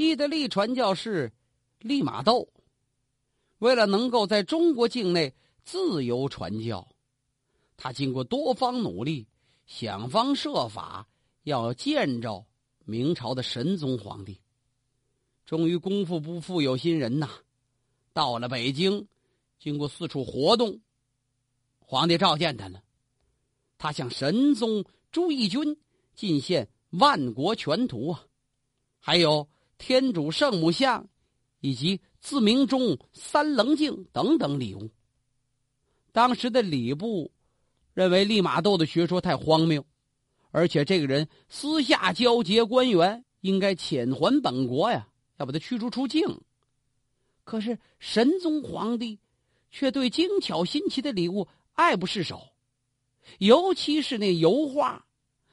意大利传教士利玛窦，为了能够在中国境内自由传教，他经过多方努力，想方设法要见着明朝的神宗皇帝。终于功夫不负有心人呐，到了北京，经过四处活动，皇帝召见他了。他向神宗朱翊钧进献万国全图啊，还有天主圣母像，以及自明钟、三棱镜等等礼物。当时的礼部认为利玛窦的学说太荒谬，而且这个人私下交结官员，应该遣还本国呀。要把他驱逐出境，可是神宗皇帝却对精巧新奇的礼物爱不释手，尤其是那油画，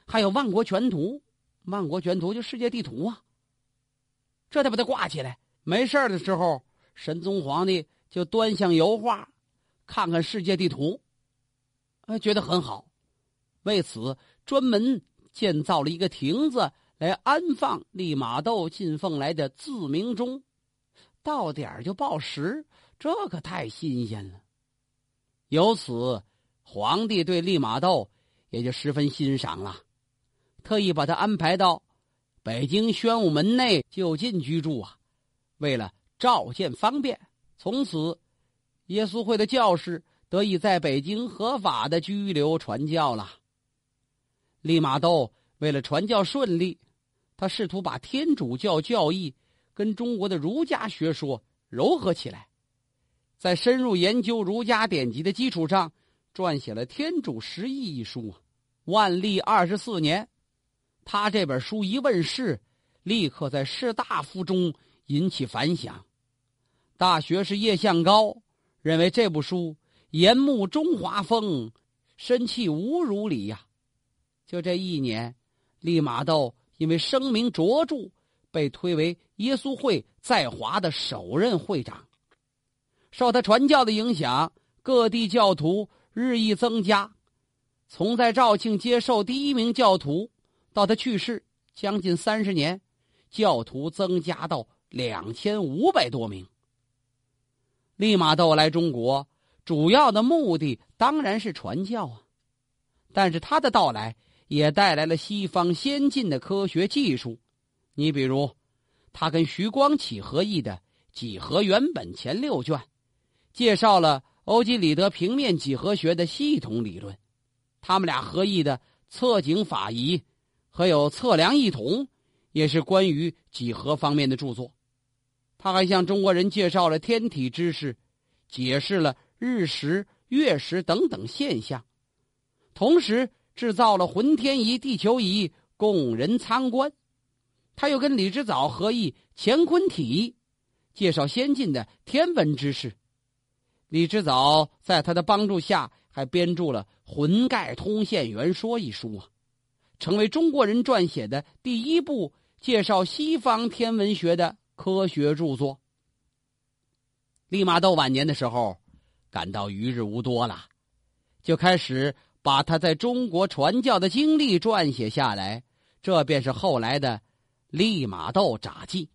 还有万国全图。万国全图就世界地图啊，这得把它挂起来。没事的时候，神宗皇帝就端详油画，看看世界地图，哎，觉得很好，为此专门建造了一个亭子。来安放利玛窦进奉来的自鸣钟，到点儿就报时，这可太新鲜了。由此，皇帝对利玛窦也就十分欣赏了，特意把他安排到北京宣武门内就近居住啊。为了召见方便，从此耶稣会的教士得以在北京合法的居留传教了。利玛窦为了传教顺利。他试图把天主教教义跟中国的儒家学说糅合起来，在深入研究儒家典籍的基础上，撰写了《天主十义》一书啊。万历二十四年，他这本书一问世，立刻在士大夫中引起反响。大学士叶向高认为这部书严慕中华风，深弃侮辱礼呀。就这一年，利玛窦。因为声名卓著，被推为耶稣会在华的首任会长。受他传教的影响，各地教徒日益增加。从在肇庆接受第一名教徒，到他去世将近三十年，教徒增加到两千五百多名。利玛窦来中国，主要的目的当然是传教啊，但是他的到来。也带来了西方先进的科学技术，你比如，他跟徐光启合译的《几何原本》前六卷，介绍了欧几里得平面几何学的系统理论；他们俩合译的《测景法仪》和有《测量一统》，也是关于几何方面的著作。他还向中国人介绍了天体知识，解释了日食、月食等等现象，同时。制造了浑天仪、地球仪供人参观，他又跟李之藻合译《乾坤体》，介绍先进的天文知识。李之藻在他的帮助下，还编著了《浑盖通现元说》一书啊，成为中国人撰写的第一部介绍西方天文学的科学著作。利玛窦晚年的时候，感到余日无多了，就开始。把他在中国传教的经历撰写下来，这便是后来的《利玛窦札记》。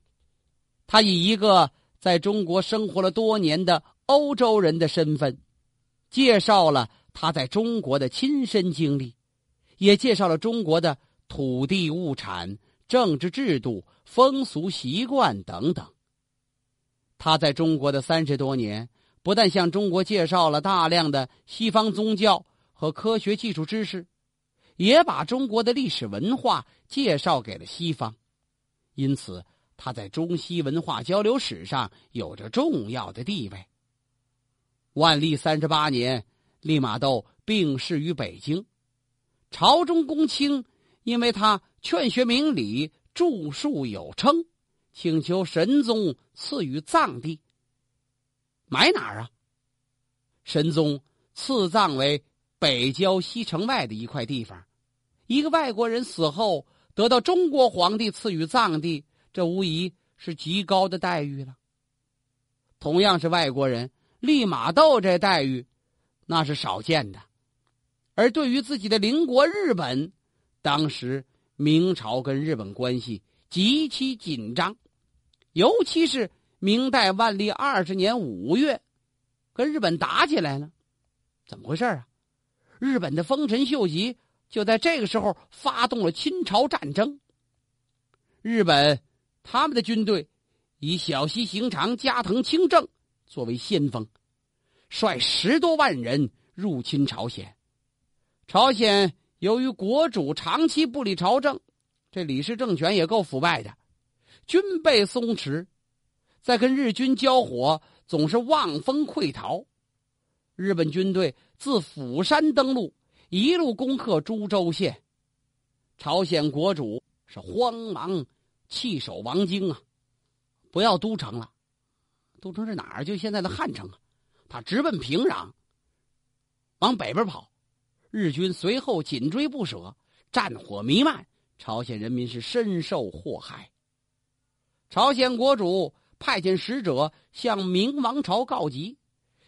他以一个在中国生活了多年的欧洲人的身份，介绍了他在中国的亲身经历，也介绍了中国的土地、物产、政治制度、风俗习惯等等。他在中国的三十多年，不但向中国介绍了大量的西方宗教。和科学技术知识，也把中国的历史文化介绍给了西方，因此他在中西文化交流史上有着重要的地位。万历三十八年，利玛窦病逝于北京，朝中公卿因为他劝学明理、著述有称，请求神宗赐予葬地。埋哪儿啊？神宗赐葬为。北郊西城外的一块地方，一个外国人死后得到中国皇帝赐予葬地，这无疑是极高的待遇了。同样是外国人，利玛窦这待遇那是少见的。而对于自己的邻国日本，当时明朝跟日本关系极其紧张，尤其是明代万历二十年五月，跟日本打起来了，怎么回事啊？日本的丰臣秀吉就在这个时候发动了侵朝战争。日本他们的军队以小西行长、加藤清正作为先锋，率十多万人入侵朝鲜。朝鲜由于国主长期不理朝政，这李氏政权也够腐败的，军备松弛，在跟日军交火总是望风溃逃。日本军队自釜山登陆，一路攻克株洲县。朝鲜国主是慌忙弃守王京啊，不要都城了，都城是哪儿？就现在的汉城啊，他直奔平壤，往北边跑。日军随后紧追不舍，战火弥漫，朝鲜人民是深受祸害。朝鲜国主派遣使者向明王朝告急，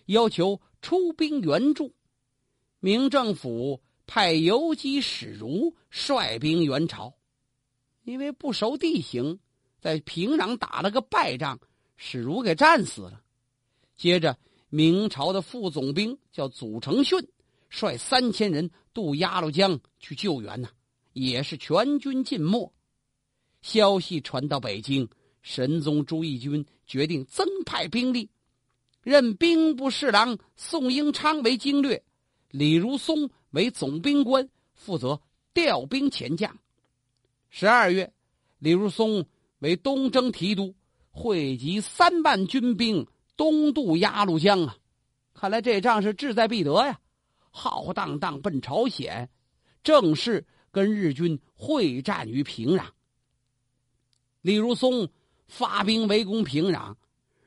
要求出兵援助。明政府派游击史如率兵援朝，因为不熟地形，在平壤打了个败仗，史如给战死了。接着，明朝的副总兵叫祖承训。率三千人渡鸭绿江去救援呢，也是全军尽没。消息传到北京，神宗朱翊钧决定增派兵力，任兵部侍郎宋英昌为经略，李如松为总兵官，负责调兵遣将。十二月，李如松为东征提督，汇集三万军兵东渡鸭绿江啊！看来这仗是志在必得呀。浩荡荡奔朝鲜，正式跟日军会战于平壤。李如松发兵围攻平壤，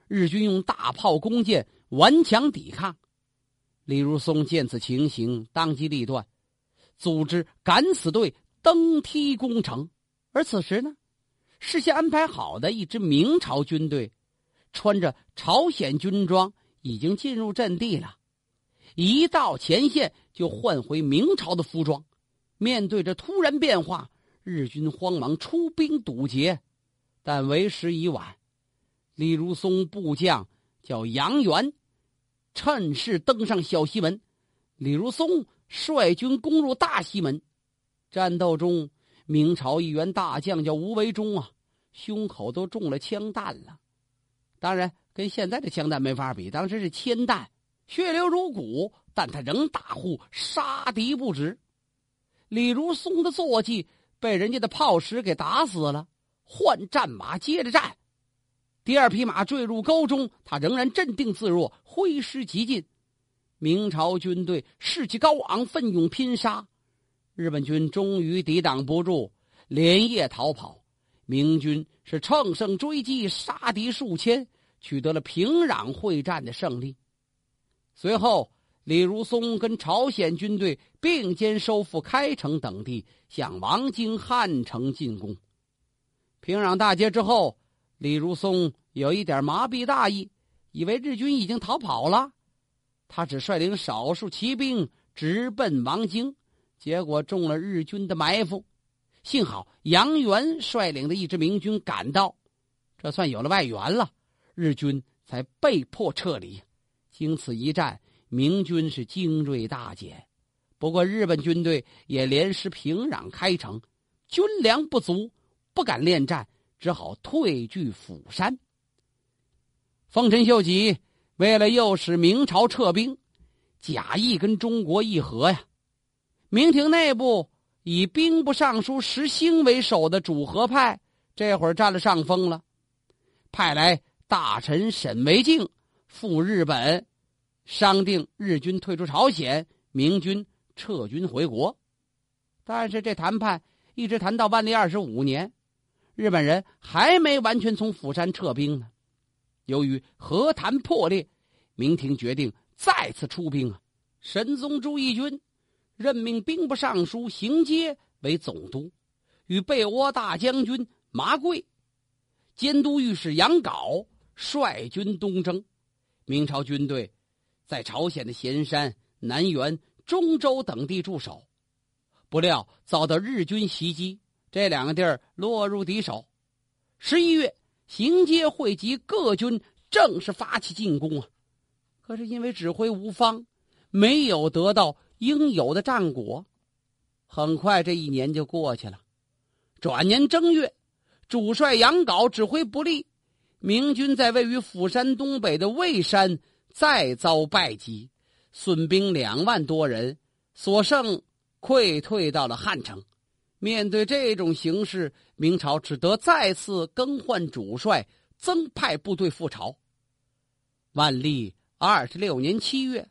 日军用大炮、弓箭顽强抵抗。李如松见此情形，当机立断，组织敢死队登梯攻城。而此时呢，事先安排好的一支明朝军队，穿着朝鲜军装，已经进入阵地了。一到前线就换回明朝的服装，面对着突然变化，日军慌忙出兵堵截，但为时已晚。李如松部将叫杨元，趁势登上小西门，李如松率军攻入大西门。战斗中，明朝一员大将叫吴维忠啊，胸口都中了枪弹了。当然，跟现在的枪弹没法比，当时是铅弹。血流如鼓，但他仍大呼杀敌不止。李如松的坐骑被人家的炮石给打死了，换战马接着战。第二匹马坠入沟中，他仍然镇定自若，挥师急进。明朝军队士气高昂，奋勇拼杀。日本军终于抵挡不住，连夜逃跑。明军是乘胜追击，杀敌数千，取得了平壤会战的胜利。随后，李如松跟朝鲜军队并肩收复开城等地，向王京汉城进攻。平壤大捷之后，李如松有一点麻痹大意，以为日军已经逃跑了，他只率领少数骑兵直奔王京，结果中了日军的埋伏。幸好杨元率领的一支明军赶到，这算有了外援了，日军才被迫撤离。经此一战，明军是精锐大减，不过日本军队也连失平壤开城，军粮不足，不敢恋战，只好退据釜山。丰臣秀吉为了诱使明朝撤兵，假意跟中国议和呀。明廷内部以兵部尚书石兴为首的主和派，这会儿占了上风了，派来大臣沈惟敬。赴日本，商定日军退出朝鲜，明军撤军回国。但是这谈判一直谈到万历二十五年，日本人还没完全从釜山撤兵呢。由于和谈破裂，明廷决定再次出兵啊！神宗朱翊钧任命兵部尚书邢阶为总督，与被倭大将军麻贵、监督御史杨镐率军东征。明朝军队在朝鲜的咸山、南原、中州等地驻守，不料遭到日军袭击，这两个地儿落入敌手。十一月，行街汇集各军，正式发起进攻啊！可是因为指挥无方，没有得到应有的战果。很快，这一年就过去了。转年正月，主帅杨镐指挥不利，明军在位于釜山东北的魏山再遭败击，损兵两万多人，所剩溃退到了汉城。面对这种形势，明朝只得再次更换主帅，增派部队赴朝。万历二十六年七月，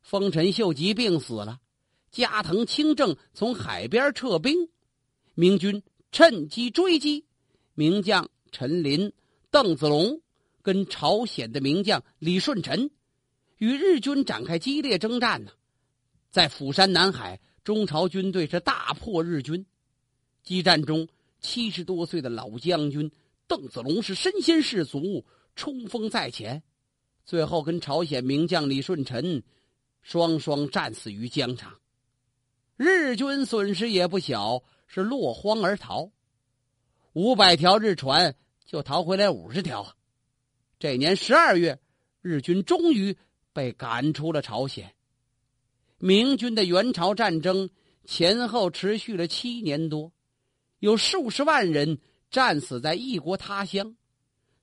丰臣秀吉病死了。加藤清正从海边撤兵，明军趁机追击，名将陈林、邓子龙跟朝鲜的名将李舜臣与日军展开激烈征战呢。在釜山南海，中朝军队是大破日军。激战中，七十多岁的老将军邓子龙是身先士卒，冲锋在前，最后跟朝鲜名将李舜臣双双战死于疆场。日军损失也不小，是落荒而逃。五百条日船就逃回来五十条啊。这年十二月，日军终于被赶出了朝鲜。明军的援朝战争前后持续了七年多，有数十万人战死在异国他乡，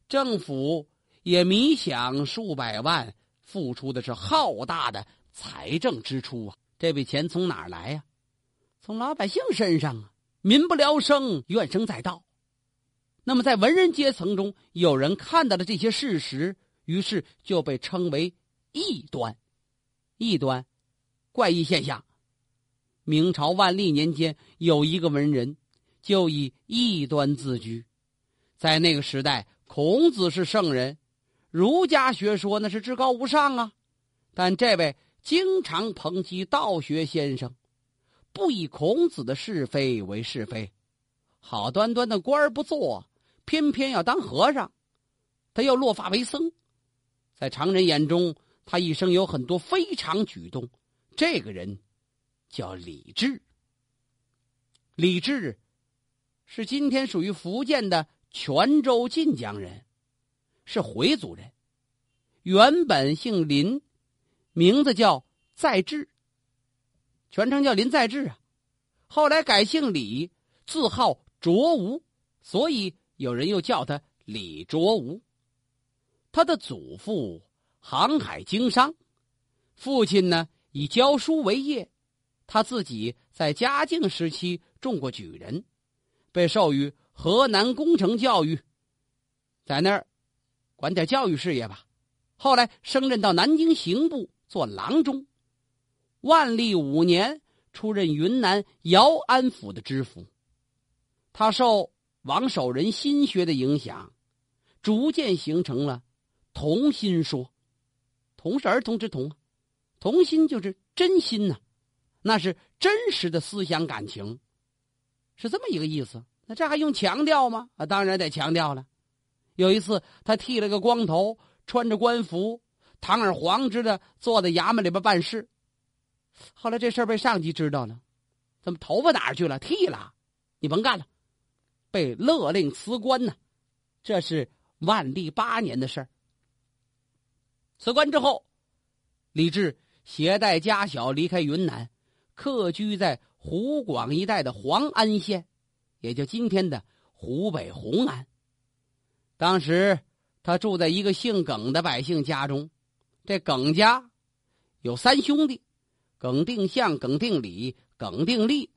政府也迷想数百万，付出的是浩大的财政支出啊。这笔钱从哪儿来呀？从老百姓身上啊，民不聊生，怨声载道。那么，在文人阶层中，有人看到了这些事实，于是就被称为异端。异端，怪异现象。明朝万历年间，有一个文人就以异端自居。在那个时代，孔子是圣人，儒家学说那是至高无上啊。但这位。经常抨击道学先生，不以孔子的是非为是非，好端端的官儿不做，偏偏要当和尚，他要落发为僧。在常人眼中，他一生有很多非常举动。这个人叫李治。李治是今天属于福建的泉州晋江人，是回族人，原本姓林。名字叫在志，全称叫林在志啊。后来改姓李，字号卓吾，所以有人又叫他李卓吾。他的祖父航海经商，父亲呢以教书为业，他自己在嘉靖时期中过举人，被授予河南工程教育，在那儿管点教育事业吧。后来升任到南京刑部。做郎中，万历五年出任云南姚安府的知府。他受王守仁心学的影响，逐渐形成了童心说。童是儿童之童，童心就是真心呐，那是真实的思想感情，是这么一个意思。那这还用强调吗？啊，当然得强调了。有一次，他剃了个光头，穿着官服。堂而皇之的坐在衙门里边办事，后来这事儿被上级知道了，怎么头发哪儿去了？剃了，你甭干了，被勒令辞官呢。这是万历八年的事儿。辞官之后，李治携带家小离开云南，客居在湖广一带的黄安县，也就今天的湖北红安。当时他住在一个姓耿的百姓家中。这耿家有三兄弟：耿定向、耿定礼、耿定立。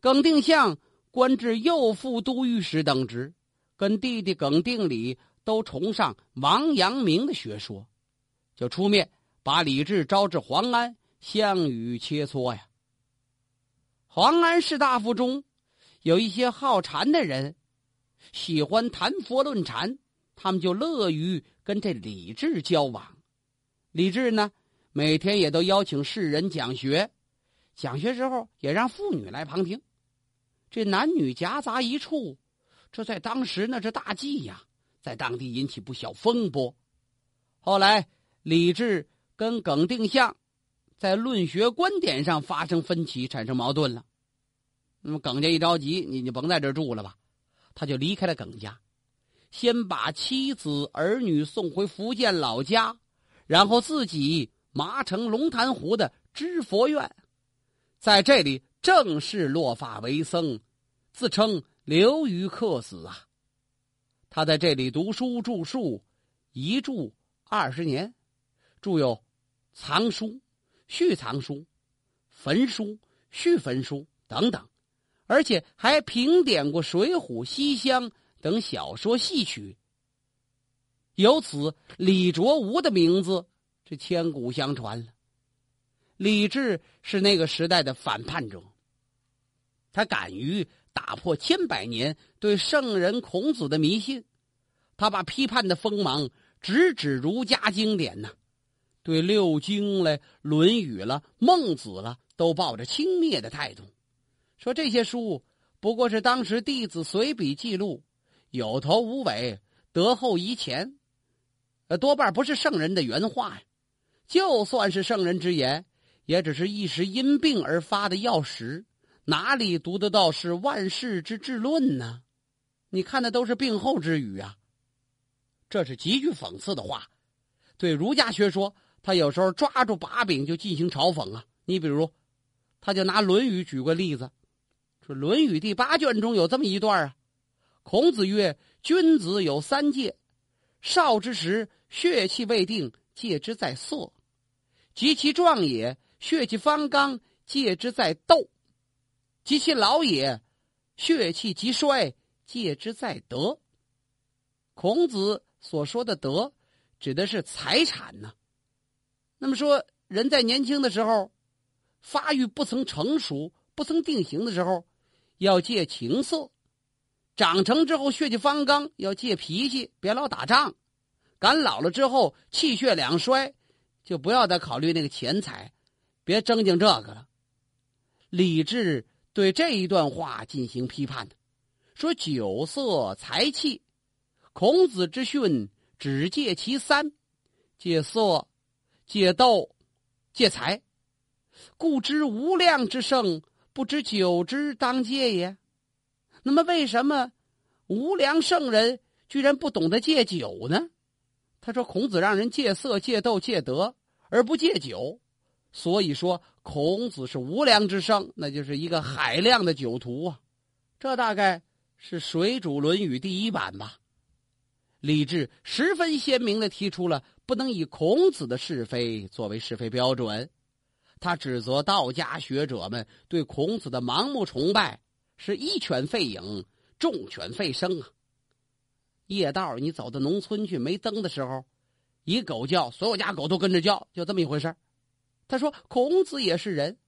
耿定向官至右副都御史等职，跟弟弟耿定礼都崇尚王阳明的学说，就出面把李治招至黄安，相与切磋呀。黄安士大夫中有一些好禅的人，喜欢谈佛论禅，他们就乐于跟这李治交往。李治呢，每天也都邀请世人讲学，讲学时候也让妇女来旁听，这男女夹杂一处，这在当时那是大忌呀，在当地引起不小风波。后来李治跟耿定向在论学观点上发生分歧，产生矛盾了。那么耿家一着急，你就甭在这住了吧，他就离开了耿家，先把妻子儿女送回福建老家，然后自己麻城龙潭湖的知佛院，在这里正式落发为僧，自称刘于克死啊。他在这里读书著述，一著二十年，著有藏书、续藏书、焚书、续焚书等等，而且还评点过《水浒》《西厢》等小说戏曲。由此，李卓吾的名字这千古相传了。李治是那个时代的反叛者，他敢于。打破千百年对圣人孔子的迷信，他把批判的锋芒直指儒家经典呐，对六经了、《论语》了、孟子了，都抱着轻蔑的态度，说这些书不过是当时弟子随笔记录，有头无尾，得后遗前，呃，多半不是圣人的原话呀。就算是圣人之言，也只是一时因病而发的药石。哪里读得到是万世之治论呢？你看的都是病后之语啊！这是极具讽刺的话。对儒家学说，他有时候抓住把柄就进行嘲讽啊。你比如，他就拿《论语》举个例子，说《论语》第八卷中有这么一段啊：孔子曰：“君子有三戒，少之时血气未定，戒之在色；及其壮也，血气方刚，戒之在斗。”及其老也，血气极衰，戒之在德。孔子所说的德，指的是财产呢。那么说，人在年轻的时候，发育不曾成熟、不曾定型的时候，要戒情色；长成之后，血气方刚，要戒脾气，别老打仗；赶老了之后，气血两衰，就不要再考虑那个钱财，别争竞这个了。理智。对这一段话进行批判的，说酒色财气，孔子之训只戒其三：戒色、戒斗、戒财。故知无量之圣，不知酒之当戒也。那么，为什么无良圣人居然不懂得戒酒呢？他说：“孔子让人戒色、戒斗、戒德，而不戒酒。”所以说，孔子是无良之圣，那就是一个海量的酒徒啊！这大概是水煮《论语》第一版吧。李治十分鲜明的提出了不能以孔子的是非作为是非标准，他指责道家学者们对孔子的盲目崇拜是一犬吠影，众犬吠声啊！夜道你走到农村去没灯的时候，一狗叫，所有家狗都跟着叫，就这么一回事他说：“孔子也是人，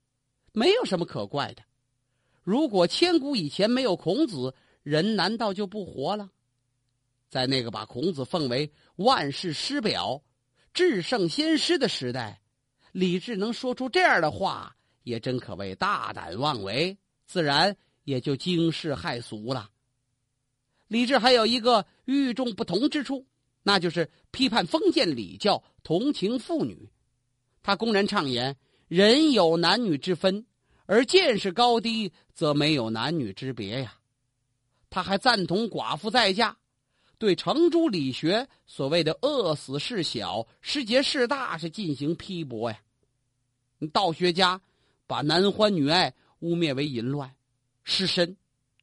没有什么可怪的。如果千古以前没有孔子，人难道就不活了？在那个把孔子奉为万世师表、至圣先师的时代，李治能说出这样的话，也真可谓大胆妄为，自然也就惊世骇俗了。李治还有一个与众不同之处，那就是批判封建礼教，同情妇女。”他公然畅言人有男女之分，而见识高低则没有男女之别呀。他还赞同寡妇再嫁，对程朱理学所谓的“饿死事小，失节事大”是进行批驳呀。道学家把男欢女爱污蔑为淫乱、失身，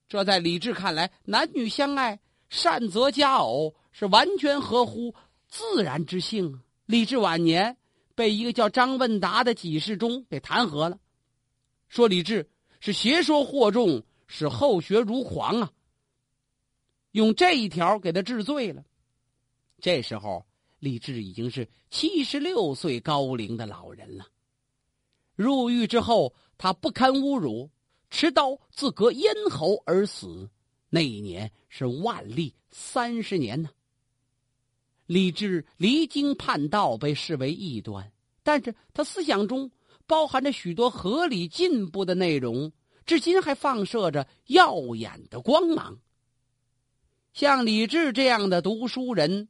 这在李治看来，男女相爱，善择佳偶，是完全合乎自然之性。李治晚年。被一个叫张问达的几世中给弹劾了，说李治是邪说惑众，使后学如狂啊。用这一条给他治罪了。这时候，李治已经是七十六岁高龄的老人了。入狱之后，他不堪侮辱，持刀自割咽喉而死。那一年是万历三十年呢。李治离经叛道，被视为异端，但是他思想中包含着许多合理进步的内容，至今还放射着耀眼的光芒。像李治这样的读书人，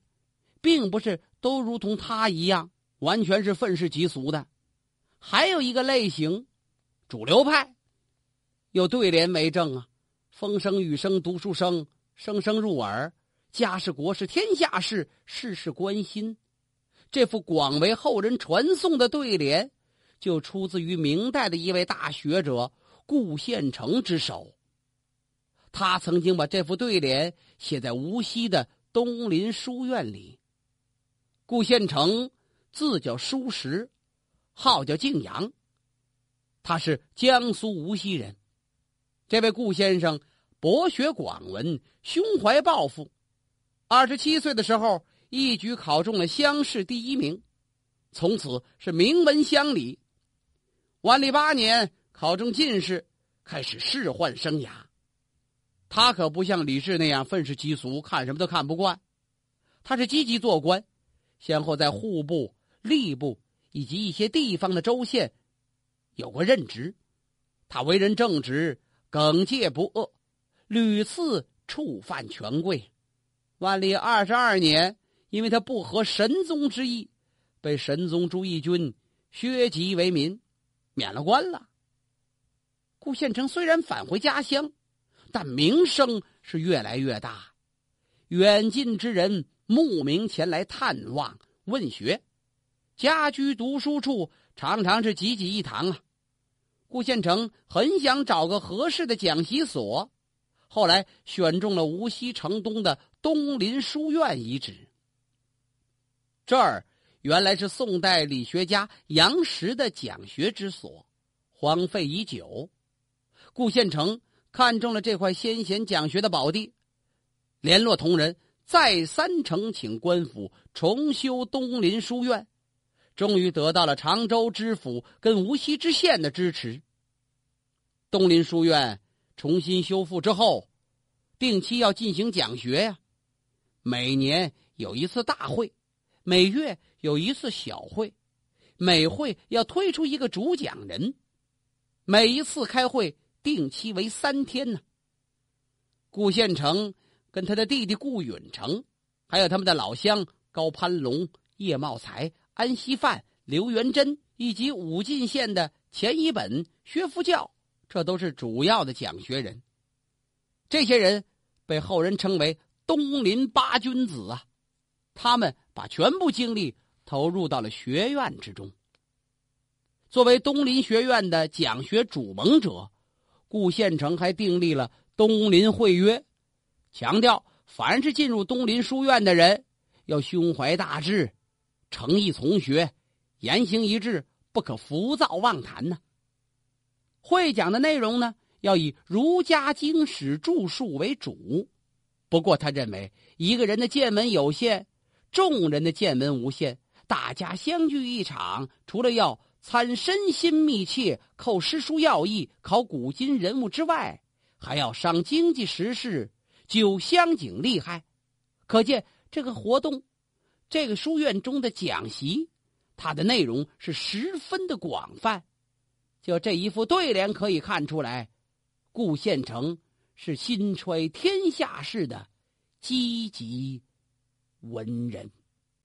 并不是都如同他一样完全是愤世嫉俗的，还有一个类型，主流派，有对联为证啊：“风声雨声读书声，声声入耳。”家事国事天下事，事事关心。这副广为后人传颂的对联，就出自于明代的一位大学者顾宪成之手。他曾经把这副对联写在无锡的东林书院里。顾宪成字叫叔实，号叫敬阳。他是江苏无锡人。这位顾先生博学广文，胸怀抱负。二十七岁的时候，一举考中了乡试第一名，从此是名闻乡里。万历八年考中进士，开始仕宦生涯。他可不像李治那样愤世嫉俗，看什么都看不惯。他是积极做官，先后在户部、吏部以及一些地方的州县有过任职。他为人正直，耿介不阿，屡次触犯权贵。万历二十二年，因为他不合神宗之意，被神宗朱翊钧削籍为民，免了官了。顾宪成虽然返回家乡，但名声是越来越大，远近之人慕名前来探望问学，家居读书处常常是济济一堂啊。顾宪成很想找个合适的讲习所。后来选中了无锡城东的东林书院遗址。这儿原来是宋代理学家杨时的讲学之所，荒废已久。顾宪成看中了这块先贤讲学的宝地，联络同仁，再三呈请官府重修东林书院，终于得到了常州知府跟无锡知县的支持。东林书院。重新修复之后，定期要进行讲学呀。每年有一次大会，每月有一次小会，每会要推出一个主讲人。每一次开会定期为三天呢。顾宪成跟他的弟弟顾允成，还有他们的老乡高攀龙、叶茂才、安锡范、刘元珍，以及武进县的钱一本、薛福教。这都是主要的讲学人，这些人被后人称为“东林八君子”啊。他们把全部精力投入到了学院之中。作为东林学院的讲学主盟者，顾宪成还订立了东林会约，强调凡是进入东林书院的人，要胸怀大志，诚意从学，言行一致，不可浮躁妄谈呢。会讲的内容呢，要以儒家经史著述为主。不过，他认为一个人的见闻有限，众人的见闻无限。大家相聚一场，除了要参身心密切、扣诗书要义、考古今人物之外，还要商经济时事、酒香景厉害。可见这个活动，这个书院中的讲习，它的内容是十分的广泛。就这一副对联可以看出来，顾县城是心揣天下事的积极文人。